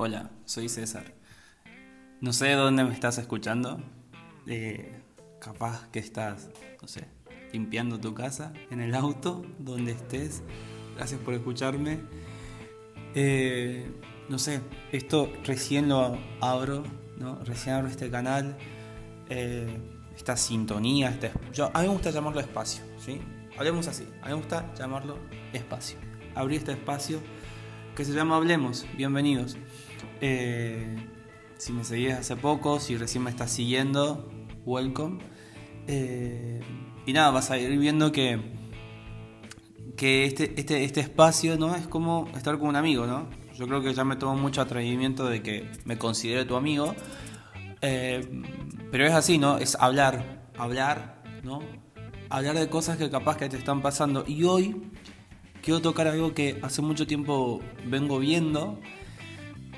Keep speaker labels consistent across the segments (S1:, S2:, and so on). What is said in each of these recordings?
S1: Hola, soy César. No sé de dónde me estás escuchando. Eh, capaz que estás, no sé, limpiando tu casa, en el auto, donde estés. Gracias por escucharme. Eh, no sé, esto recién lo abro, ¿no? Recién abro este canal. Eh, esta sintonía, este, yo, a mí me gusta llamarlo espacio, ¿sí? Hablemos así, a mí me gusta llamarlo espacio. Abrí este espacio que se llama Hablemos, bienvenidos. Eh, si me seguías hace poco, si recién me estás siguiendo, welcome. Eh, y nada, vas a ir viendo que, que este, este, este espacio ¿no? es como estar con un amigo, ¿no? Yo creo que ya me tomo mucho atrevimiento de que me considere tu amigo. Eh, pero es así, ¿no? Es hablar, hablar, ¿no? Hablar de cosas que capaz que te están pasando. Y hoy quiero tocar algo que hace mucho tiempo vengo viendo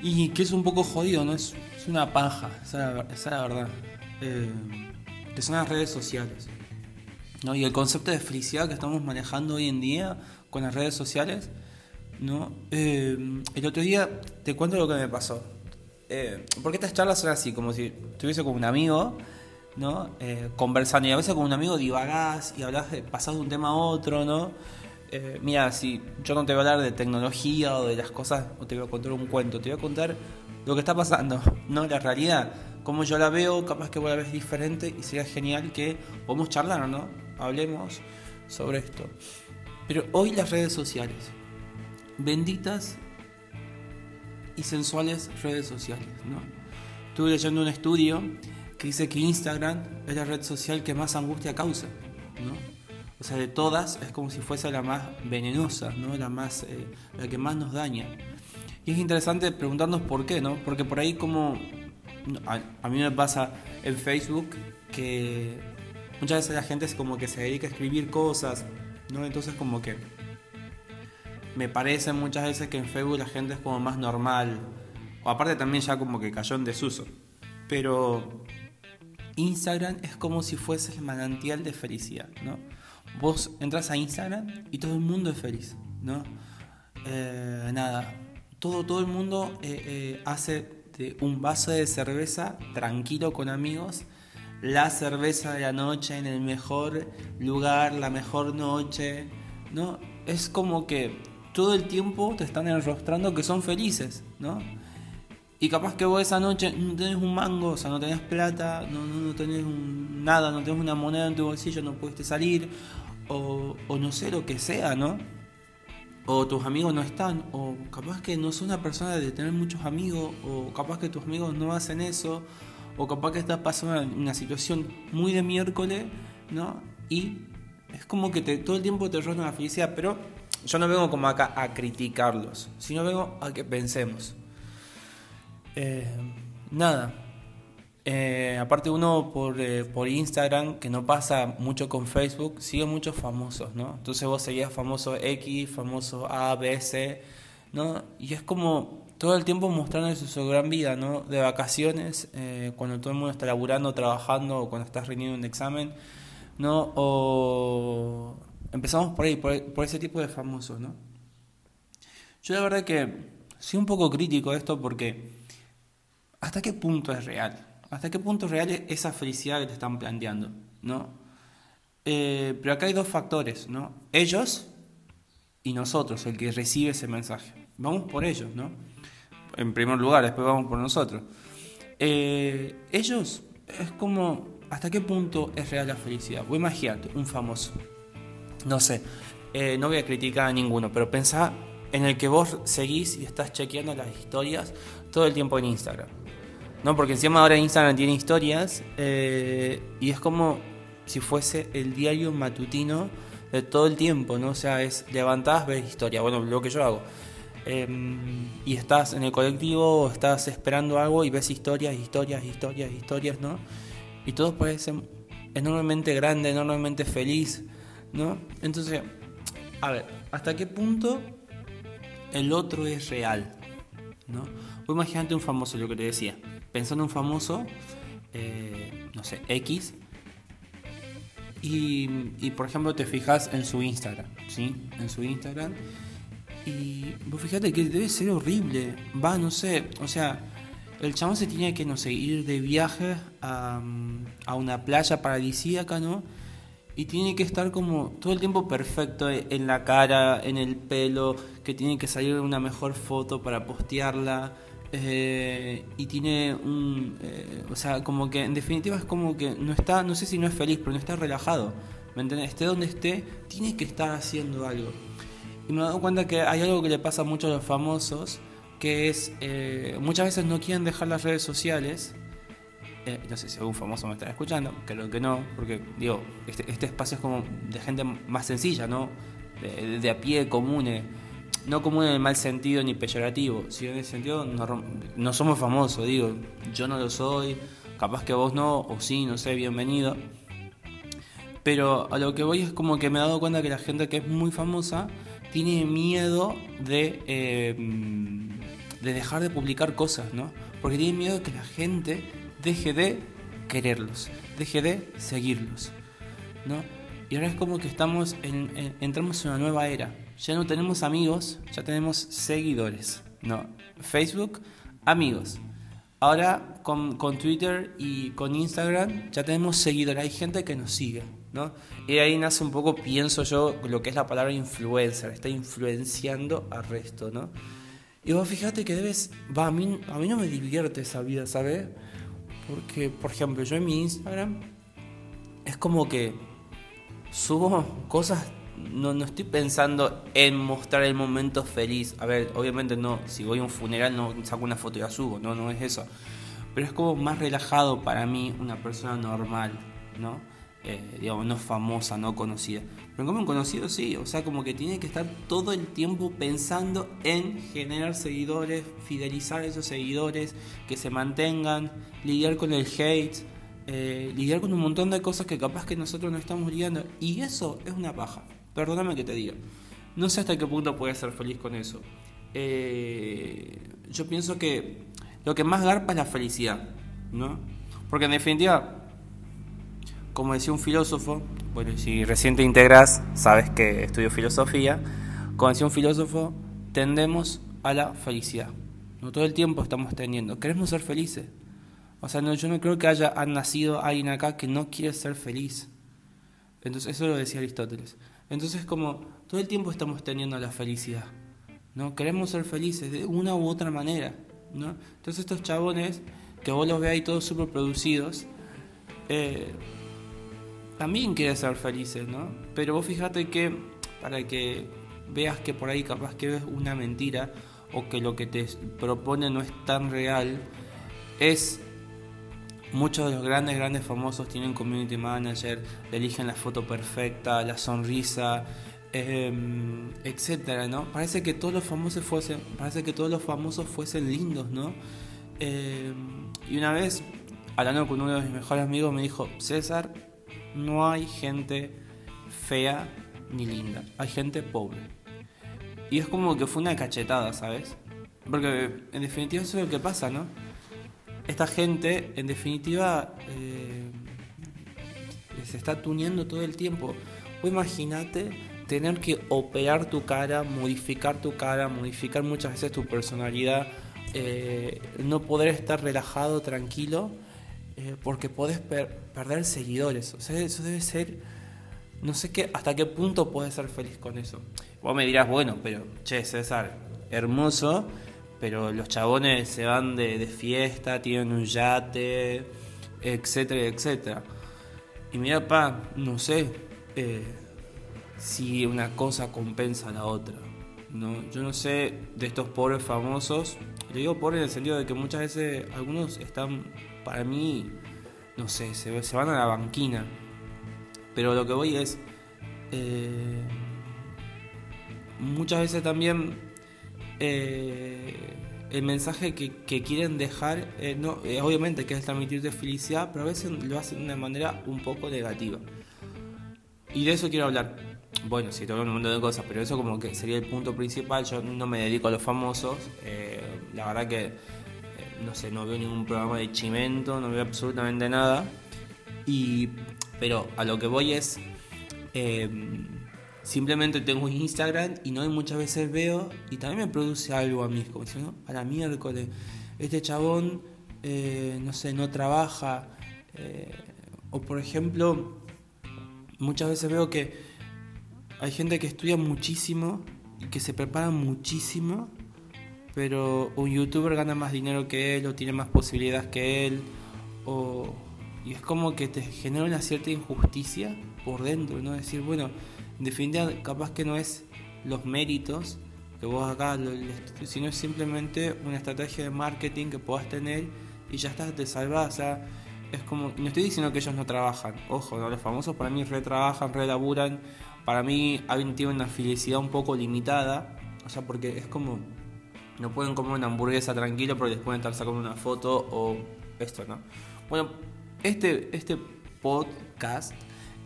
S1: y que es un poco jodido, ¿no? Es, una paja, esa, es la verdad. Eh, que son las redes sociales. ¿no? Y el concepto de felicidad que estamos manejando hoy en día con las redes sociales. ¿no? Eh, el otro día te cuento lo que me pasó. Eh, porque estas charlas son así, como si estuviese con un amigo, ¿no? Eh, conversando. Y a veces con un amigo divagás y hablas pasar de un tema a otro, ¿no? Eh, mira, si yo no te voy a hablar de tecnología o de las cosas, o te voy a contar un cuento, te voy a contar lo que está pasando, no la realidad. Como yo la veo, capaz que vos la ves diferente y sería genial que podamos charlar, ¿no? Hablemos sobre esto. Pero hoy las redes sociales, benditas y sensuales redes sociales. ¿no? Estuve leyendo un estudio que dice que Instagram es la red social que más angustia causa. ¿no? O sea, de todas es como si fuese la más venenosa, ¿no? la, más, eh, la que más nos daña. Y es interesante preguntarnos por qué, ¿no? Porque por ahí como a, a, mí me pasa en Facebook que muchas veces la gente es como que se dedica a escribir cosas, ¿no? Entonces como que me parece muchas veces que en Facebook la gente es como más normal. O aparte también ya como que cayó en desuso. Pero Instagram es como si fuese el manantial de felicidad, ¿no? Vos entras a Instagram y todo el mundo es feliz, ¿no? Eh, nada, todo, todo el mundo eh, eh, hace de un vaso de cerveza tranquilo con amigos la cerveza de la noche en el mejor lugar, la mejor noche, ¿no? Es como que todo el tiempo te están enrostrando que son felices, ¿no? Y capaz que vos esa noche no tenés un mango, o sea, no tenés plata, no, no, tenés nada, no tenés una moneda en tu bolsillo, no pudiste salir, o, no sé lo que sea, ¿no? O tus amigos no están, o capaz que no sos una persona de tener muchos amigos, o capaz que tus amigos no hacen eso, o capaz que estás pasando una situación muy de miércoles, ¿no? Y es como que te, todo el tiempo te rota la felicidad, pero yo no vengo como acá a criticarlos, sino vengo a que pensemos. Eh, nada. Eh, aparte uno por, eh, por, Instagram, que no pasa mucho con Facebook, sigue muchos famosos, ¿no? Entonces vos seguías famoso X, famoso A, B, C, ¿no? Y es como todo el tiempo mostrando su, gran vida, ¿no? De vacaciones, cuando todo el mundo está laburando, trabajando, o cuando estás rindiendo un examen, ¿no? O Empezamos por ahí, por, ese tipo de famosos, ¿no? Yo la verdad que soy un poco crítico de esto porque ¿hasta qué punto es real? ¿Hasta qué punto es real esa felicidad que te están planteando? ¿no? Eh, pero acá hay dos factores, ¿no? Ellos y nosotros, el que recibe ese mensaje. Vamos por ellos, ¿no? En primer lugar, después vamos por nosotros. Eh, ellos es como, ¿hasta qué punto es real la felicidad? Voy imagínate, un famoso no sé, eh, no voy a criticar a ninguno, pero pensá en el que vos seguís y estás chequeando las historias todo el tiempo en Instagram. ¿No? Porque encima ahora Instagram tiene historias eh, y es como si fuese el diario matutino de todo el tiempo, ¿no? O sea, es levantás, ves historia, bueno, lo que yo hago. Em, y estás en el colectivo, o estás esperando algo y ves historias, historias, historias, historias, ¿no? Y todo parece enormemente grande, enormemente feliz. ¿no? Entonces, a ver, ¿hasta qué punto el otro es real? ¿no? Vos imaginate un famoso, lo que te decía. Pensando en un famoso, eh, no sé, X, y, por ejemplo te fijas en su Instagram, ¿sí? En su Instagram. Y vos fíjate que debe ser horrible. Va, no sé, o sea, el chabón se tiene que, no sé, ir de viaje a, a una playa paradisíaca, ¿no? Y tiene que estar como todo el tiempo perfecto en la cara, en el pelo, que tiene que salir una mejor foto para postearla. Eh, y tiene un. Eh, o sea, como que en definitiva es como que no está, no sé si no es feliz, pero no está relajado. ¿Me entiendes? Esté donde esté, tiene que estar haciendo algo. Y me he dado cuenta que hay algo que le pasa mucho a los famosos, que es. Eh, muchas veces no quieren dejar las redes sociales. no sé si algún famoso me está escuchando, creo que no, porque digo, este, este espacio es como de gente más sencilla, ¿no? De, de a pie, común no común en el mal sentido ni peyorativo, sino en el sentido no, somos famosos, digo, yo no lo soy, capaz que vos no, o sí, no sé, bienvenido. Pero a lo que voy es como que me he dado cuenta que la gente que es muy famosa tiene miedo de, eh, de dejar de publicar cosas, ¿no? Porque tiene miedo de que la gente deje de quererlos, deje de seguirlos, ¿no? Y ahora es como que estamos en, entramos en una nueva era ya no tenemos amigos, ya tenemos seguidores. No, Facebook, amigos. Ahora con, Twitter y con Instagram ya tenemos seguidores, hay gente que nos sigue, ¿no? Y ahí nace un poco, pienso yo, lo que es la palabra influencer, está influenciando al resto, ¿no? Y vos fíjate que debes, va, a mí, a mí no me divierte esa vida, ¿sabes? Porque, por ejemplo, yo en mi Instagram es como que subo cosas no, no estoy pensando en mostrar el momento feliz. A ver, obviamente no, si voy a un funeral no saco una foto y la subo, no, no es eso. Pero es como más relajado para mí una persona normal, ¿no? Eh, digamos, no famosa, no conocida. Pero como un conocido sí, o sea, como que tiene que estar todo el tiempo pensando en generar seguidores, fidelizar a esos seguidores, que se mantengan, lidiar con el hate, eh, lidiar con un montón de cosas que capaz que nosotros no estamos lidiando. Y eso es una paja. Perdóname que te diga. No sé hasta qué punto puedes ser feliz con eso. Eh, yo pienso que lo que más garpa es la felicidad, ¿no? Porque en definitiva, como decía un filósofo, bueno, si recién te integras, sabes que estudio filosofía, como decía un filósofo, tendemos a la felicidad. No todo el tiempo estamos teniendo. Queremos ser felices. O sea, no, yo no creo que haya nacido alguien acá que no quiere ser feliz. Entonces, eso lo decía Aristóteles. Entonces como todo el tiempo estamos teniendo la felicidad, ¿no? Queremos ser felices de una u otra manera, ¿no? Entonces estos chabones, que vos los veáis todos súper producidos, eh, también quieren ser felices, ¿no? Pero vos fíjate que para que veas que por ahí capaz que ves una mentira o que lo que te propone no es tan real, es Muchos de los grandes, grandes famosos tienen community manager, eligen la foto perfecta, la sonrisa, em, etcétera, ¿no? Parece que todos los famosos fuesen, parece que todos los famosos fuesen lindos, ¿no? Em, y una vez, hablando con uno de mis mejores amigos, me dijo, César, no hay gente fea ni linda, hay gente pobre. Y es como que fue una cachetada, ¿sabes? Porque en definitiva eso es lo que pasa, ¿no? Esta gente, en definitiva, eh, se está tuneando todo el tiempo. O imagínate tener que operar tu cara, modificar tu cara, modificar muchas veces tu personalidad, eh, no poder estar relajado, tranquilo, eh, porque podés perder seguidores. O sea, eso debe ser, no sé qué, hasta qué punto puedes ser feliz con eso. Vos me dirás, bueno, pero, che, César, hermoso, pero los chabones se van de, fiesta, tienen un yate, etcétera, etcétera. Y mira, pa, no sé eh, si una cosa compensa a la otra. ¿no? Yo no sé de estos pobres famosos, le digo pobres en el sentido de que muchas veces algunos están, para mí, no sé, se, se van a la banquina. Pero lo que voy es, eh, muchas veces también eh, el mensaje que, quieren dejar, eh, no, eh, obviamente que es transmitirte felicidad, pero a veces lo hacen de una manera un poco negativa. Y de eso quiero hablar. Bueno, sí, tengo un montón de cosas, pero eso como que sería el punto principal. Yo no me dedico a los famosos. la verdad que, no sé, no veo ningún programa de chimento, no veo absolutamente nada. Y, pero a lo que voy es simplemente tengo Instagram y no muchas veces veo y también me produce algo a mí, como diciendo, a la miércoles, este chabón, eh, no sé, no trabaja, eh, o por ejemplo, muchas veces veo que hay gente que estudia muchísimo y que se prepara muchísimo, pero un youtuber gana más dinero que él o tiene más posibilidades que él, o, y es como que te genera una cierta injusticia por dentro, ¿no? Decir, bueno, en definitiva, capaz que no es los méritos que vos acá, sino es simplemente una estrategia de marketing que puedas tener y ya estás, te salvas. O sea, es como, no estoy diciendo que ellos no trabajan, ojo, los famosos para mí retrabajan, relaburan, para mí alguien tiene una felicidad un poco limitada, o sea, porque es como, no pueden comer una hamburguesa tranquilo porque les pueden estar sacando una foto o esto, ¿no? Bueno, este, este podcast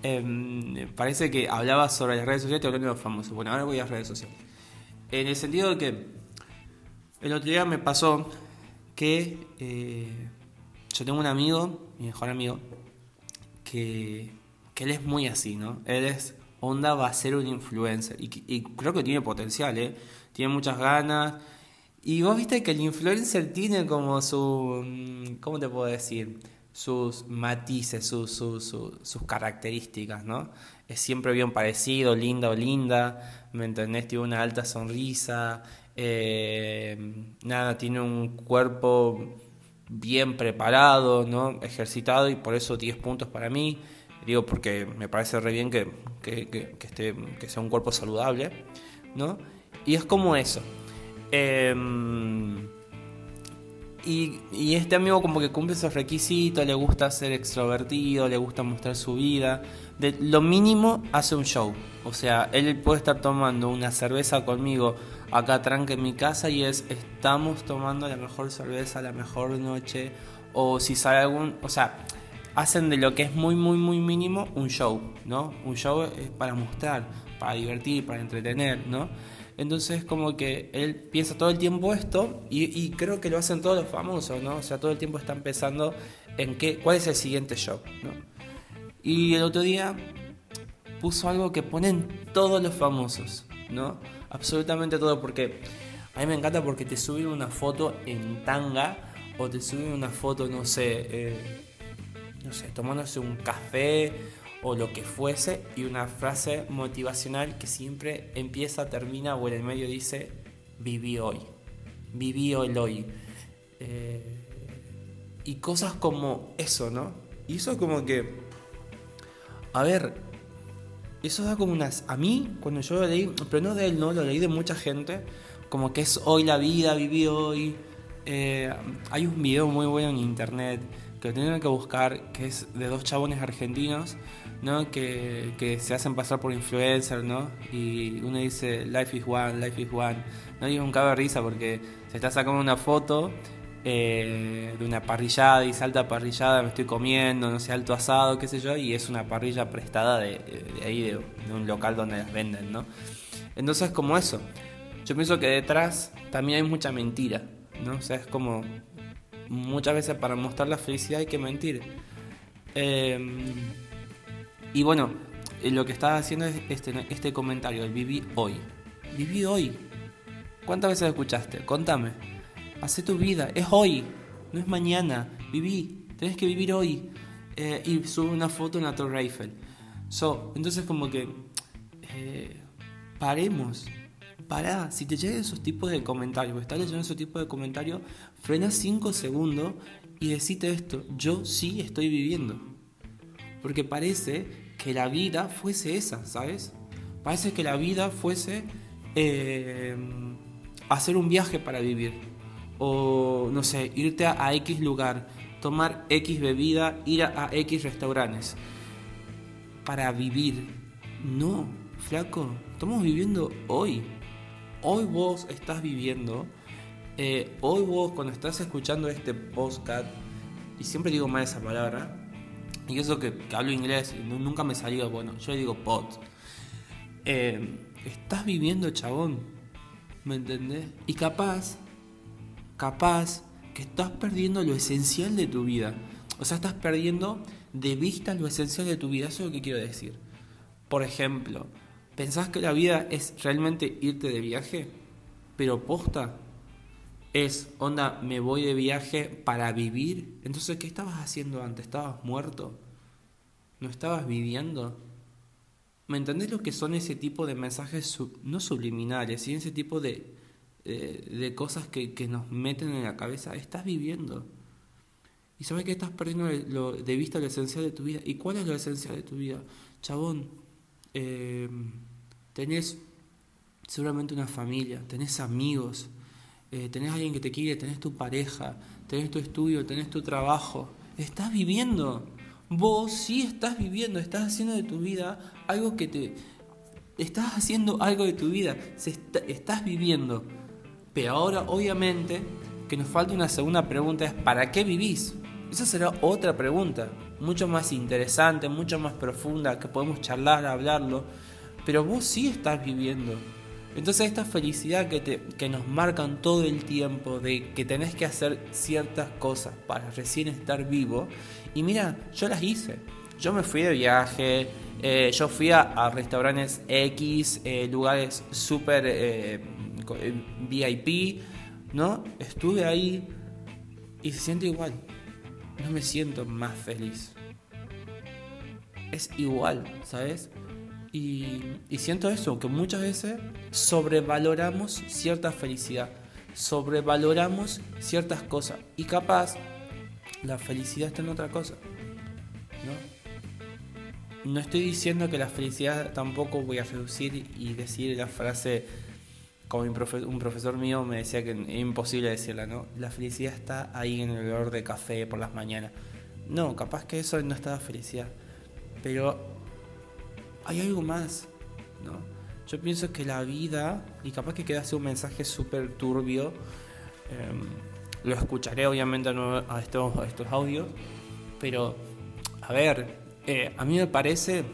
S1: Em, parece que hablaba sobre las redes sociales y hablando de los famosos. Bueno, ahora voy a las redes sociales. En el sentido de que el otro día me pasó que eh, yo tengo un amigo, mi mejor amigo, que, que, él es muy así, ¿no? Él es onda, va a ser un influencer. Y, y creo que tiene potencial, ¿eh? Tiene muchas ganas. Y vos viste que el influencer tiene como su... Mm, ¿Cómo te puedo decir? Sus matices, sus, sus, características, ¿no? Es siempre bien parecido, linda o linda, ¿me entendés? Tiene una alta sonrisa, eh, nada, tiene un cuerpo bien preparado, ¿no? Ejercitado y por eso 10 puntos para mí. Digo, porque me parece re bien que, que, esté, que sea un cuerpo saludable, ¿no? Y es como eso. Eh, y, este amigo como que cumple esos requisitos, le gusta ser extrovertido, le gusta mostrar su vida. De lo mínimo hace un show. O sea, él puede estar tomando una cerveza conmigo acá tranque en mi casa y es estamos tomando la mejor cerveza, la mejor noche. O si sale algún... O sea, hacen de lo que es muy, muy, muy mínimo un show, ¿no? Un show es para mostrar, para divertir, para entretener, ¿no? Entonces como que él piensa todo el tiempo esto y, creo que lo hacen todos los famosos, ¿no? O sea, todo el tiempo están pensando en qué, cuál es el siguiente show, ¿no? Y el otro día puso algo que ponen todos los famosos, ¿no? Absolutamente todo, porque a mí me encanta porque te suben una foto en tanga o te suben una foto, no sé, eh, no sé, tomándose un café o lo que fuese y una frase motivacional que siempre empieza, termina o en el medio dice viví hoy, viví hoy. Eh, y cosas como eso, ¿no? Y eso como que, a ver, eso da como unas... A mí, cuando yo lo leí, pero no de él, no, lo leí de mucha gente, como que es hoy la vida, viví hoy. Eh, hay un video muy bueno en internet que tienen que buscar, que es de dos chabones argentinos ¿no? Que, que, se hacen pasar por influencer, ¿no? Y uno dice, life is one, life is one. ¿no? Y es un de risa porque se está sacando una foto eh, de una parrillada y salta parrillada, me estoy comiendo, no sé, alto asado, qué sé yo, y es una parrilla prestada de, ahí, de, un local donde las venden, ¿no? Entonces, como eso. Yo pienso que detrás también hay mucha mentira, ¿no? O sea, es como muchas veces para mostrar la felicidad hay que mentir. Eh, y bueno, eh, lo que estaba haciendo es este, este comentario, el viví hoy. Viví hoy. ¿Cuántas veces escuchaste? Contame. Hacé tu vida, es hoy, no es mañana. Viví, tenés que vivir hoy. Eh, y sube una foto en la Torre Eiffel. So, entonces como que eh, paremos. Pará, si te llegan esos tipos de comentarios, estás leyendo esos tipos de comentarios, frena 5 segundos y decite esto, yo sí estoy viviendo. Porque parece que la vida fuese esa, ¿sabes? Parece que la vida fuese eh, hacer un viaje para vivir. O, no sé, irte a, X lugar, tomar X bebida, ir a, X restaurantes. Para vivir. No, flaco, estamos viviendo hoy. Hoy vos estás viviendo. Eh, hoy vos cuando estás escuchando este podcast, y siempre digo mal esa palabra, y eso que, hablo inglés, nunca me salió, bueno, yo digo pot. Eh, estás viviendo, chabón. ¿Me entendés? Y capaz, capaz que estás perdiendo lo esencial de tu vida. O sea, estás perdiendo de vista lo esencial de tu vida. Eso es lo que quiero decir. Por ejemplo, ¿Pensás que la vida es realmente irte de viaje? Pero posta es, onda, me voy de viaje para vivir. Entonces, ¿qué estabas haciendo antes? ¿Estabas muerto? ¿No estabas viviendo? ¿Me entendés lo que son ese tipo de mensajes, no subliminales, sino ese tipo de, eh, de cosas que, que, nos meten en la cabeza? Estás viviendo. Y sabes que estás perdiendo de vista lo esencial de tu vida. ¿Y cuál es lo esencial de tu vida? Chabón, eh, tenés seguramente una familia, tenés amigos, eh, tenés alguien que te quiere, tenés tu pareja, tenés tu estudio, tenés tu trabajo. Estás viviendo. Vos sí estás viviendo, estás haciendo de tu vida algo que te... Estás haciendo algo de tu vida, Se estás viviendo. Pero ahora, obviamente, que nos falta una segunda pregunta es, ¿para qué vivís? Esa será otra pregunta, mucho más interesante, mucho más profunda, que podemos charlar, hablarlo. Pero vos sí estás viviendo. Entonces esta felicidad que, te, que nos marcan todo el tiempo de que tenés que hacer ciertas cosas para recién estar vivo. Y mira, yo las hice. Yo me fui de viaje, eh, yo fui a, restaurantes X, eh, lugares súper eh, VIP, ¿no? Estuve ahí y se siente igual. No me siento más feliz. Es igual, ¿sabes? Y, siento eso, que muchas veces sobrevaloramos cierta felicidad, sobrevaloramos ciertas cosas y capaz la felicidad está en otra cosa. ¿no? no estoy diciendo que la felicidad tampoco voy a reducir y decir la frase como un profesor mío me decía que es imposible decirla, ¿no? La felicidad está ahí en el olor de café por las mañanas. No, capaz que eso no está la felicidad. Pero hay algo más, ¿no? Yo pienso que la vida, y capaz que quedase un mensaje súper turbio, em, lo escucharé obviamente a, estos, a estos audios, pero a ver, eh, a mí me parece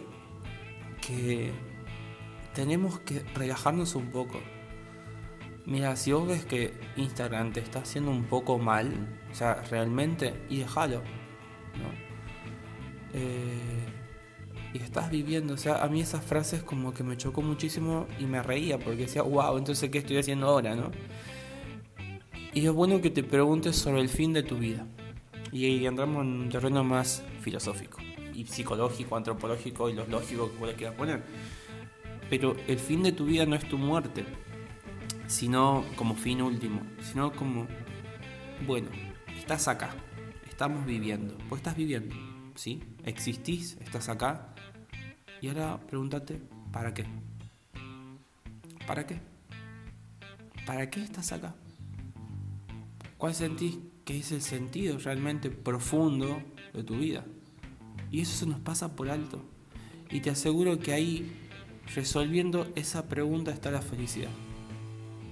S1: que tenemos que relajarnos un poco. Mira, si vos ves que Instagram te está haciendo un poco mal, o sea, realmente, y déjalo, ¿no? Eh, y estás viviendo. O sea, a mí esas frases como que me chocó muchísimo y me reía porque decía, wow, entonces ¿qué estoy haciendo ahora, no? Y es bueno que te preguntes sobre el fin de tu vida. Y ahí entramos en un terreno más filosófico y psicológico, antropológico y los lógicos que vos le quieras poner. Pero el fin de tu vida no es tu muerte, sino como fin último, sino como, bueno, estás acá, estamos viviendo, vos estás viviendo, ¿sí? Existís, estás acá, y ahora pregúntate, ¿para qué? ¿Para qué? ¿Para qué estás acá? ¿Cuál sentís que es el sentido realmente profundo de tu vida? Y eso se nos pasa por alto. Y te aseguro que ahí, resolviendo esa pregunta, está la felicidad.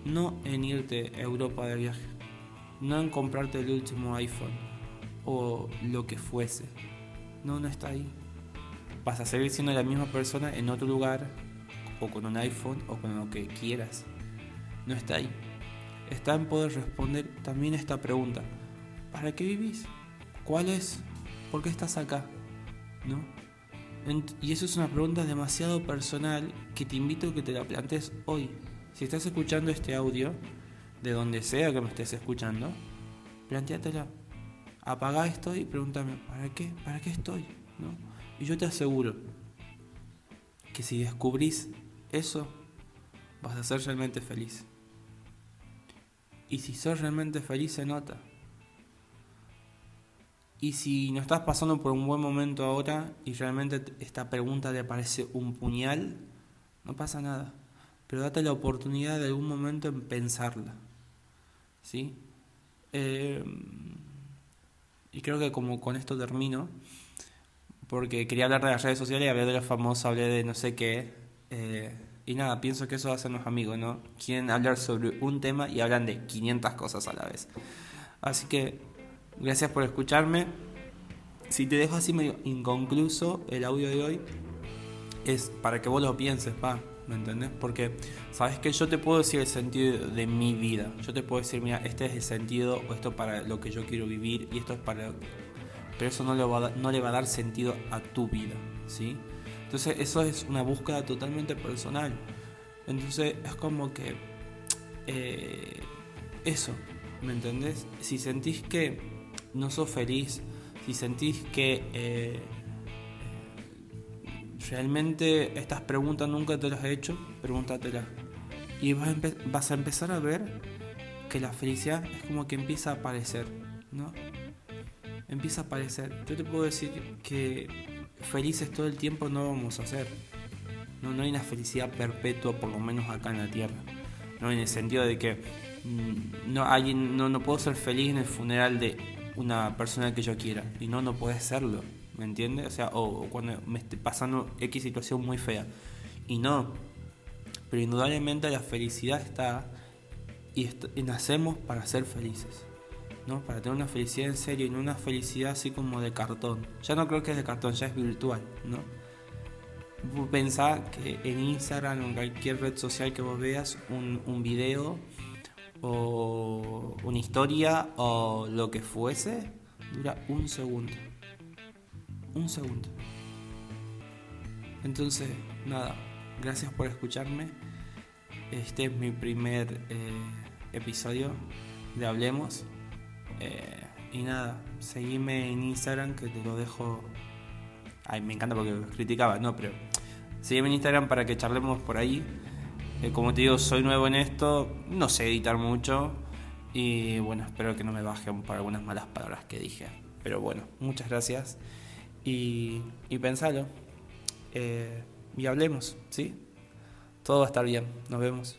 S1: No en irte a Europa de viaje. No en comprarte el último iPhone. O lo que fuese. No, no está ahí vas a seguir siendo la misma persona en otro lugar, o con un iPhone, o con lo que quieras. No está ahí. Está en poder responder también esta pregunta. ¿Para qué vivís? ¿Cuál es? ¿Por qué estás acá? ¿No? Y eso es una pregunta demasiado personal que te invito a que te la plantees hoy. Si estás escuchando este audio, de donde sea que me estés escuchando, planteatela. Apaga esto y pregúntame, ¿para qué? ¿Para qué estoy? ¿No? Y yo te aseguro que si descubrís eso, vas a ser realmente feliz. Y si sos realmente feliz se nota. Y si no estás pasando por un buen momento ahora y realmente esta pregunta te parece un puñal, no pasa nada. Pero date la oportunidad de algún momento en pensarla. ¿Sí? Eh, y creo que como con esto termino porque quería hablar de las redes sociales y hablé de los famosos, hablé de no sé qué. Eh, y nada, pienso que eso hacen los amigos, ¿no? Quieren hablar sobre un tema y hablan de 500 cosas a la vez. Así que, gracias por escucharme. Si te dejo así medio inconcluso el audio de hoy, es para que vos lo pienses, pa, ¿me entendés? Porque, sabes que yo te puedo decir el sentido de mi vida. Yo te puedo decir, mira, este es el sentido, o esto para lo que yo quiero vivir, y esto es para pero eso no le, va a, no le va a dar sentido a tu vida, ¿sí? Entonces eso es una búsqueda totalmente personal. Entonces es como que eh, eso, ¿me entendés? Si sentís que no sos feliz, si sentís que eh, realmente estas preguntas nunca te las he hecho, pregúntatelas. Y vas a, vas a empezar a ver que la felicidad es como que empieza a aparecer, ¿no? Empieza a aparecer. Yo te puedo decir que felices todo el tiempo no vamos a ser. No, no hay una felicidad perpetua, por lo menos acá en la Tierra. ¿no? En el sentido de que mm, no, hay, no, no puedo ser feliz en el funeral de una persona que yo quiera. Y no, no puedes serlo. ¿Me entiendes? O sea, o, cuando me esté pasando X situación muy fea. Y no. Pero indudablemente la felicidad está y, nacemos para ser felices. Para tener una felicidad en serio y no una felicidad así como de cartón. Ya no creo que es de cartón, ya es virtual, ¿no? Pensar que en Instagram o en cualquier red social que vos veas un, un video o una historia o lo que fuese, dura un segundo. Un segundo. Entonces, nada, gracias por escucharme. Este es mi primer eh, episodio de Hablemos. Eh, y nada, seguime en Instagram que te lo dejo. Ay, me encanta porque criticaba, no, pero seguime en Instagram para que charlemos por ahí. Eh, como te digo, soy nuevo en esto, no sé editar mucho. Y bueno, espero que no me bajen por algunas malas palabras que dije. Pero bueno, muchas gracias. Y, y pensalo. y hablemos, ¿sí? Todo va a estar bien. Nos vemos.